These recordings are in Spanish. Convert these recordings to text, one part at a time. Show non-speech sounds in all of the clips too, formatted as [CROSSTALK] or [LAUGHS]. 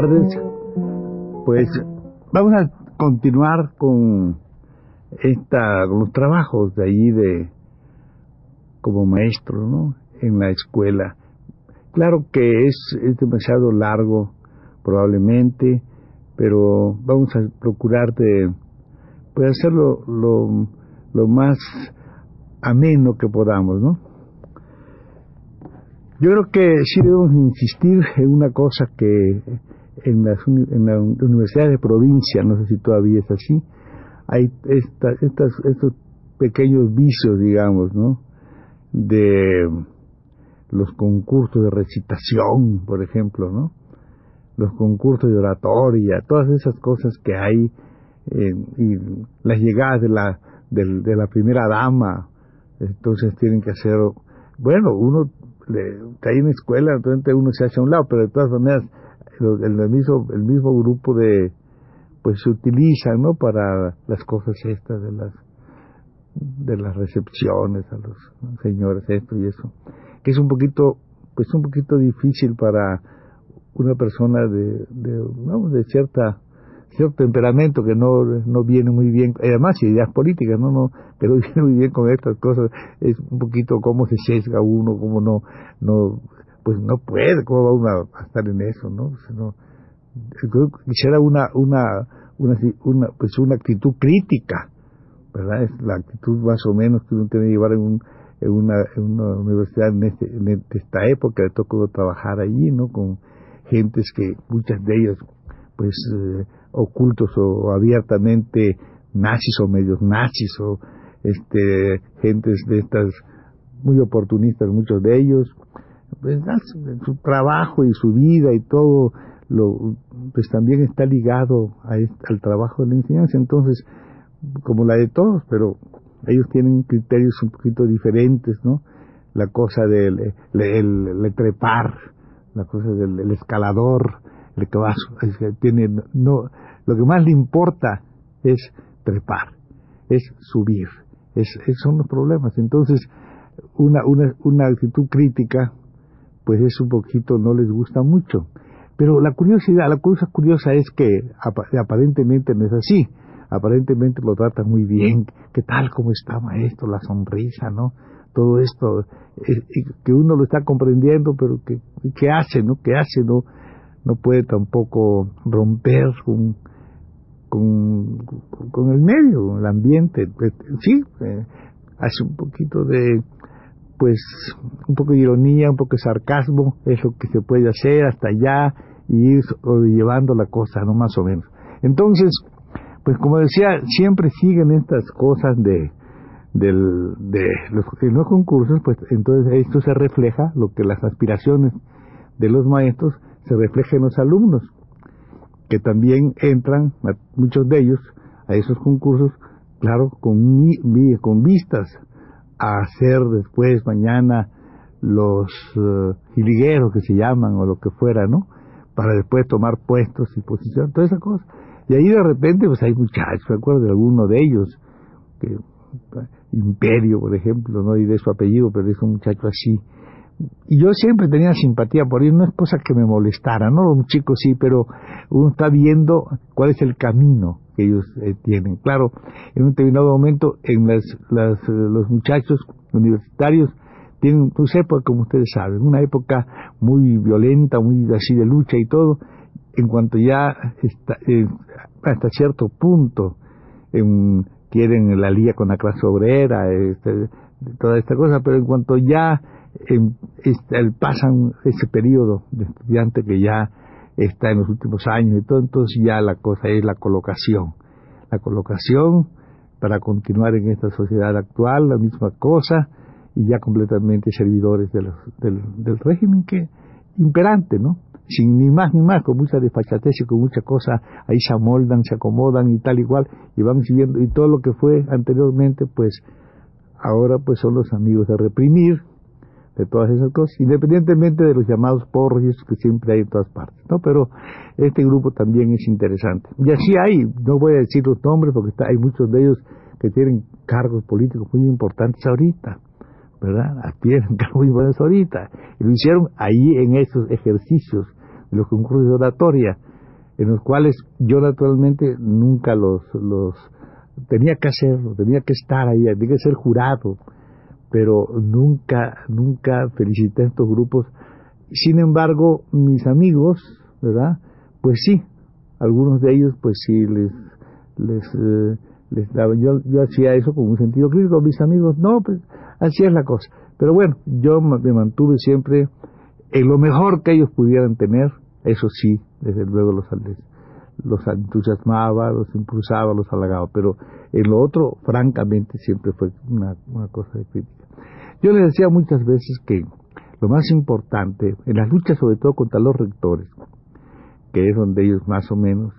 Tardes. Pues vamos a continuar con esta con los trabajos de allí de como maestro, ¿no? En la escuela. Claro que es, es demasiado largo, probablemente, pero vamos a procurar de pues hacerlo lo, lo más ameno que podamos, ¿no? Yo creo que sí debemos insistir en una cosa que en las, en las universidades de provincia, no sé si todavía es así, hay estas, estas, estos pequeños vicios, digamos, ¿no? De los concursos de recitación, por ejemplo, ¿no? Los concursos de oratoria, todas esas cosas que hay, eh, y las llegadas de la, de, de, la primera dama, entonces tienen que hacer, bueno, uno le, cae en escuela, entonces uno se hace a un lado, pero de todas maneras, el, mismo, el mismo grupo de, pues se utilizan, ¿no? Para las cosas estas de las, de las recepciones a los señores, esto y eso que es un poquito pues un poquito difícil para una persona de de, ¿no? cierta cierto temperamento que no no viene muy bien además ideas políticas no no pero [LAUGHS] viene muy bien con estas cosas es un poquito cómo se sesga uno cómo no no pues no puede cómo va uno a estar en eso no no. Quisiera una una una pues una actitud crítica verdad es la actitud más o menos que uno tiene que llevar en un en una, en universidad en, este, en esta época, le tocó trabajar allí, ¿no? Con gentes que, muchas de ellas, pues, eh, ocultos o abiertamente nazis o medios nazis o, este, gentes de estas muy oportunistas, muchos de ellos, pues, su trabajo y su vida y todo, lo, pues también está ligado a, al trabajo de la enseñanza, entonces, como la de todos, pero ellos tienen criterios un poquito diferentes, ¿no? La cosa del el, el, el trepar, la cosa del el escalador, el que va, tiene, no, lo que más le importa es trepar, es subir, es, es son los problemas. Entonces, una, una, una actitud crítica, pues es un poquito, no les gusta mucho. Pero la curiosidad, la cosa curiosa es que aparentemente no es así aparentemente lo trata muy bien, qué tal como está maestro, la sonrisa, ¿no? Todo esto, eh, que uno lo está comprendiendo, pero que, ¿qué hace, no? ¿Qué hace, no? No puede tampoco romper con, con, con el medio, con el ambiente. Pues, sí, eh, hace un poquito de, pues, un poco de ironía, un poco de sarcasmo, es lo que se puede hacer hasta allá y ir llevando la cosa, ¿no? Más o menos. Entonces, pues como decía, siempre siguen estas cosas de, del, de los, en los concursos, pues entonces esto se refleja, lo que las aspiraciones de los maestros se refleja en los alumnos, que también entran, muchos de ellos, a esos concursos, claro, con, con vistas a hacer después, mañana, los uh, jiligueros que se llaman o lo que fuera, ¿no? Para después tomar puestos y posiciones, toda esa cosa. Y ahí de repente pues hay muchachos, me acuerdo de alguno de ellos, que Imperio, por ejemplo, no diré su apellido, pero es un muchacho así. Y yo siempre tenía simpatía por ellos, no es cosa que me molestara, ¿no? Un chico sí, pero uno está viendo cuál es el camino ellos eh, tienen. Claro, en un determinado momento, en las, las, eh, los muchachos universitarios tienen su época, como ustedes saben, una época muy violenta, muy así de lucha y todo, en cuanto ya eh, hasta cierto punto en, quieren la liga con la clase obrera, este, toda esta cosa, pero en cuanto ya este, pasan ese periodo de estudiante que ya está en los últimos años y todo, entonces ya la cosa es la colocación. La colocación para continuar en esta sociedad actual, la misma cosa, y ya completamente servidores del, del régimen que imperante, ¿no? Sin ni más ni más, con mucha desfachatez y con mucha cosa, ahí se amoldan, se acomodan y tal igual, y van siguiendo, y todo lo que fue anteriormente, pues ahora pues son los amigos de reprimir, de todas esas cosas, independientemente de los llamados porros que siempre hay en todas partes, ¿no? Pero este grupo también es interesante. Y así hay, no voy a decir los nombres porque está, hay muchos de ellos que tienen cargos políticos muy importantes ahorita, ¿verdad? Tienen [LAUGHS] cargos muy importantes ahorita. Y lo hicieron ahí en esos ejercicios, en los concursos de oratoria, en los cuales yo naturalmente nunca los, los tenía que hacerlo, tenía que estar ahí, tenía que ser jurado, pero nunca, nunca felicité a estos grupos. Sin embargo, mis amigos, ¿verdad? Pues sí, algunos de ellos, pues sí, les, les, eh, les daba, yo, yo hacía eso con un sentido crítico, mis amigos, no, pues así es la cosa. Pero bueno, yo me mantuve siempre en lo mejor que ellos pudieran tener, eso sí, desde luego los, los entusiasmaba, los impulsaba, los halagaba, pero en lo otro, francamente, siempre fue una, una cosa de crítica. Yo les decía muchas veces que lo más importante, en las luchas sobre todo contra los rectores, que es donde ellos más o menos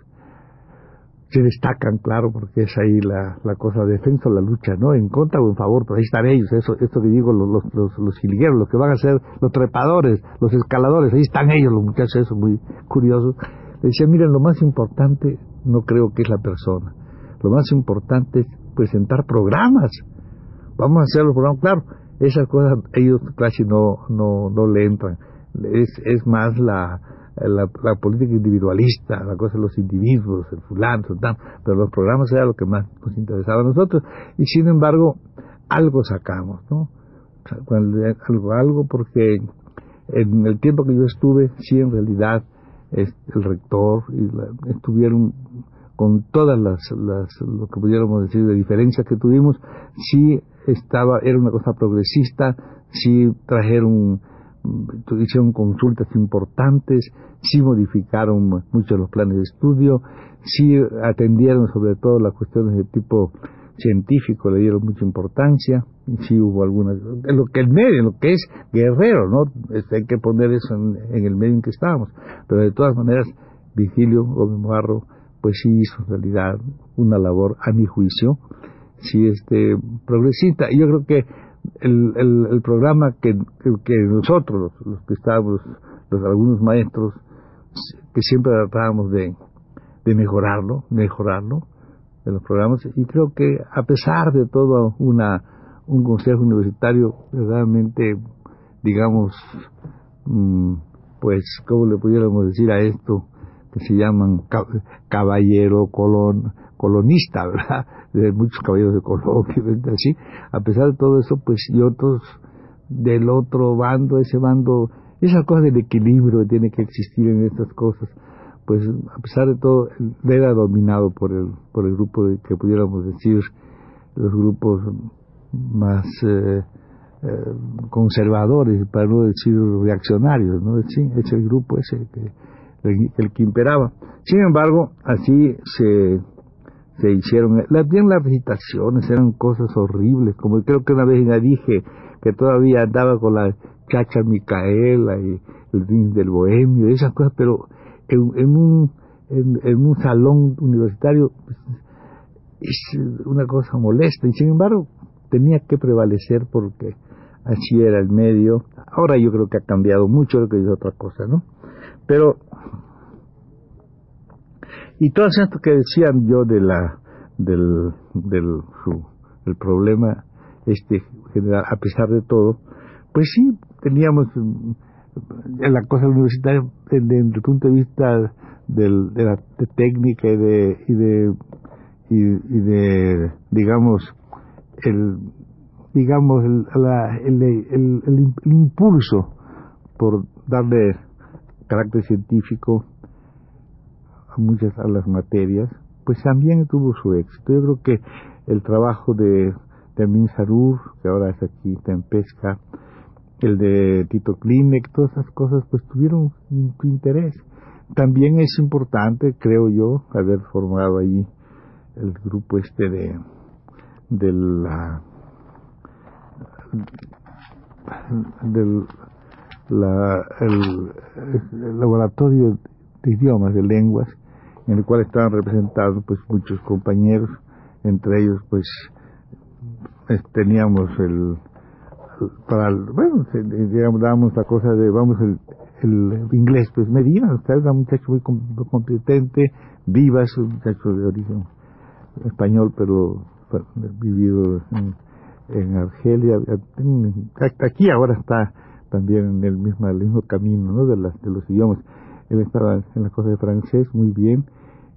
se destacan, claro, porque es ahí la, la cosa de defensa la lucha, ¿no? En contra o en favor, pero ahí están ellos, eso, esto que digo, los, los, los, jilgueros, los que van a ser los trepadores, los escaladores, ahí están ellos, los muchachos, eso muy curioso. Le decía, miren, lo más importante no creo que es la persona, lo más importante es presentar programas, vamos a hacer los programas, claro, esas cosas ellos casi no, no, no le entran. Es, es más la, la, política individualista, la cosa de los individuos, el fulano, tal, pero los programas era lo que más nos interesaba a nosotros. Y sin embargo, algo sacamos, ¿no? Algo, algo porque en el tiempo que yo estuve, sí, en realidad, el rector y estuvieron con todas las, las, lo que pudiéramos decir de diferencias que tuvimos, sí estaba, era una cosa progresista, sí trajeron, hicieron consultas importantes, sí modificaron muchos los planes de estudio, sí atendieron sobre todo las cuestiones de tipo científico, le dieron mucha importancia, sí hubo algunas, lo que el medio, lo que es guerrero, ¿no? hay que poner eso en, el medio en que estábamos, pero de todas maneras, Vigilio Gómez Barro, pues sí hizo en realidad una labor, a mi juicio, sí este, progresista. Y yo creo que el, el, programa que, que, nosotros, los, que estábamos, los algunos maestros, que siempre tratábamos de, de mejorarlo, mejorarlo, de los programas, y creo que a pesar de todo una, un consejo universitario verdaderamente, digamos, mm, pues, ¿cómo le pudiéramos decir a esto? que se llaman caballero colon, colonista, [LAUGHS] ¿verdad? De muchos caballeros de Colón, [LAUGHS] así. A pesar de todo eso, pues, y otros del otro bando, ese bando, esa cosa del equilibrio que tiene que existir en estas cosas, pues, a pesar de todo, era dominado por el, por el grupo de, que pudiéramos decir, los grupos más eh, eh, conservadores, para no decir reaccionarios, ¿no? Sí, es el grupo ese que el, que imperaba. Sin embargo, así se, se hicieron. Las, bien las recitaciones eran cosas horribles, como creo que una vez ya dije que todavía andaba con la chacha Micaela y el ring del bohemio, esas cosas, pero en, un, en, un salón universitario pues, es una cosa molesta y sin embargo tenía que prevalecer porque así era el medio. Ahora yo creo que ha cambiado mucho, lo que es otra cosa, ¿no? Pero y todo esto que decían yo de la del del, su, problema este general a pesar de todo pues sí teníamos en la cosa universitaria desde, el punto de vista del, de la técnica y de y de y, de digamos el digamos el, el, el, el impulso por darle carácter científico a muchas a las materias, pues también tuvo su éxito. Yo creo que el trabajo de, Amin Sarur, que ahora es aquí, está en pesca, el de Tito Klimek, todas esas cosas, pues tuvieron interés. también es importante, creo yo, haber formado ahí el grupo este de, la del el, laboratorio de idiomas, de lenguas, en el cual estaban representados pues muchos compañeros, entre ellos pues teníamos el para bueno digamos dábamos la cosa de vamos el, el inglés pues Medina usted era un muchacho muy competente viva es un muchacho de origen español pero vivido en, en Argelia aquí ahora está también en el mismo, camino ¿no? de, las, de los idiomas. Él estaba en la cosa de francés, muy bien.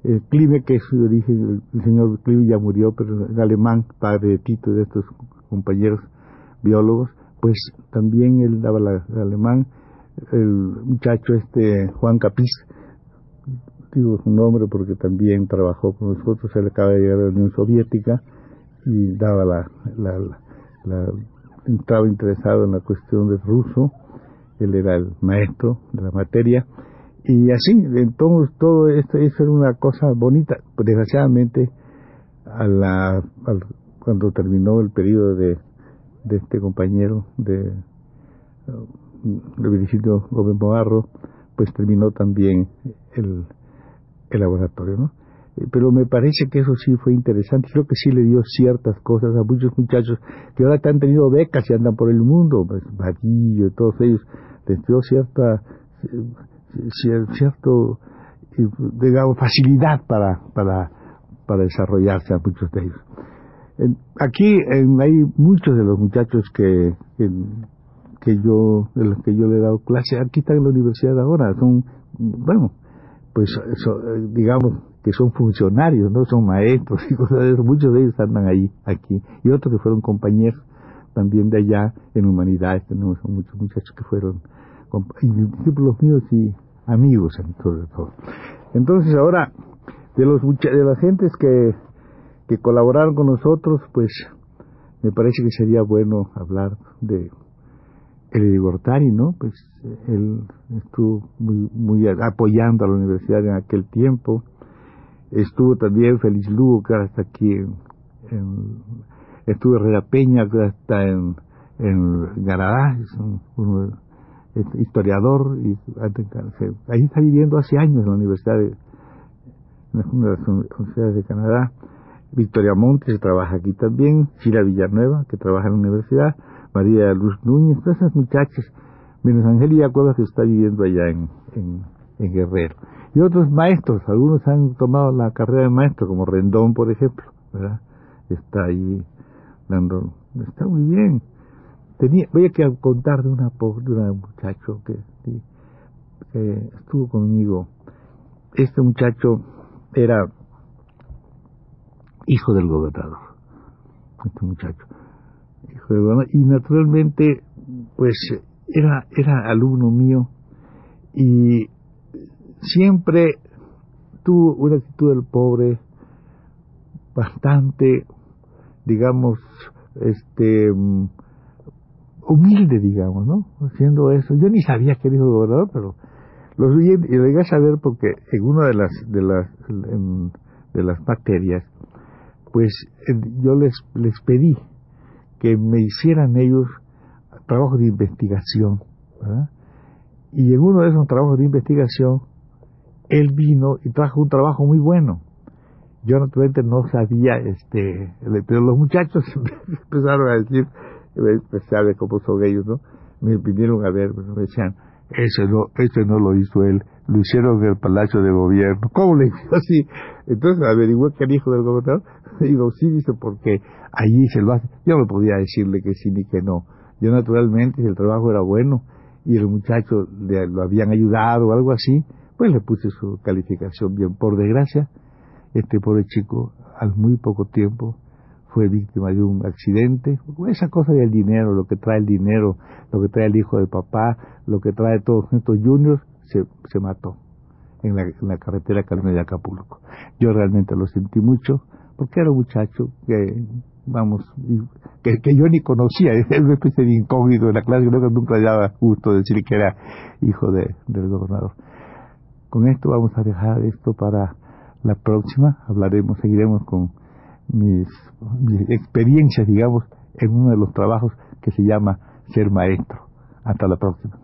El Clive, que es su origen, el, señor Clive ya murió, pero el alemán, padre de Tito de estos compañeros biólogos, pues también él daba el alemán. El muchacho este, Juan Capiz, digo su nombre porque también trabajó con nosotros, él acaba de llegar de la Unión Soviética y daba la, la, la estaba interesado en la cuestión del ruso, él era el maestro de la materia, y así, entonces todo esto, eso era una cosa bonita. Desgraciadamente, a la, cuando terminó el periodo de, de este compañero de, de Virgilio Gómez Mogarro, pues terminó también el, el laboratorio, ¿no? Eh, pero me parece que eso sí fue interesante. Creo que sí le dio ciertas cosas a muchos muchachos que ahora han tenido becas y andan por el mundo, pues, Vadillo y todos ellos, les dio cierta, cierto, digamos, facilidad para, para, para desarrollarse a muchos de ellos. Aquí hay muchos de los muchachos que, que, yo, de los que yo le he dado clase, aquí están en la universidad ahora, son, bueno, pues, digamos, que son funcionarios, no son maestros y cosas de eso. Muchos de ellos andan ahí, aquí. Y otros que fueron compañeros también de allá en humanidades. Tenemos muchos muchachos que fueron discípulos míos y amigos, todo. Entonces ahora, de los de las gentes que, que colaboraron con nosotros, pues me parece que sería bueno hablar de el Gortari, ¿no? Pues él estuvo muy, muy apoyando a la universidad en aquel tiempo Estuvo también Félix Lugo, que ahora está aquí en, estuvo Herrera Peña, que ahora está en, en Garadá, es un, historiador, y ahí está viviendo hace años en la Universidad de, en una de las universidades de Canadá. Victoria Montes trabaja aquí también, Chila Villanueva, que trabaja en la universidad, María Luz Núñez, todas esas muchachas, menos Angelia Cuevas, que está viviendo allá en, Guerrero y otros maestros, algunos han tomado la carrera de maestro, como Rendón, por ejemplo. Está ahí dando, está muy bien. Tenía, voy a contar de una de un muchacho que, estuvo conmigo. Este muchacho era hijo del gobernador, este muchacho, hijo del gobernador, y naturalmente, pues era, era alumno mío y siempre tuvo una actitud del pobre bastante, digamos, este humilde, digamos, ¿no? Haciendo eso. Yo ni sabía que dijo el gobernador, pero lo y lo llegué a saber porque en una de las de las de las materias, pues yo les les pedí que me hicieran ellos trabajo de investigación, ¿verdad? Y en uno de esos trabajos de investigación él vino y trajo un trabajo muy bueno. Yo naturalmente no sabía, este, pero los muchachos [LAUGHS] empezaron a decir, pues cómo son ellos, ¿no? Me vinieron a ver, pues, me decían, ese no, ese no lo hizo él, lo hicieron en el Palacio de Gobierno. ¿Cómo le hizo así? Entonces averigué que era hijo del gobernador. [LAUGHS] Digo, sí, dice, porque allí se lo hace. Yo no podía decirle que sí ni que no. Yo naturalmente, si el trabajo era bueno y el muchacho le, lo habían ayudado o algo así, pues le puse su calificación bien. Por desgracia, este pobre chico al muy poco tiempo fue víctima de un accidente. Esa cosa del dinero, lo que trae el dinero, lo que trae el hijo de papá, lo que trae todos estos juniors, se, se mató en la, carretera Carmen de Acapulco. Yo realmente lo sentí mucho porque era un muchacho que, vamos, que, que yo ni conocía, era una especie de incógnito en la clase, que nunca daba gusto decir que era hijo de, del gobernador Con esto vamos a dejar esto para la próxima. Hablaremos, seguiremos con mis, mis experiencias, digamos, en uno de los trabajos que se llama Ser Maestro. Hasta la próxima.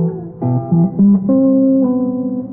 Thank you.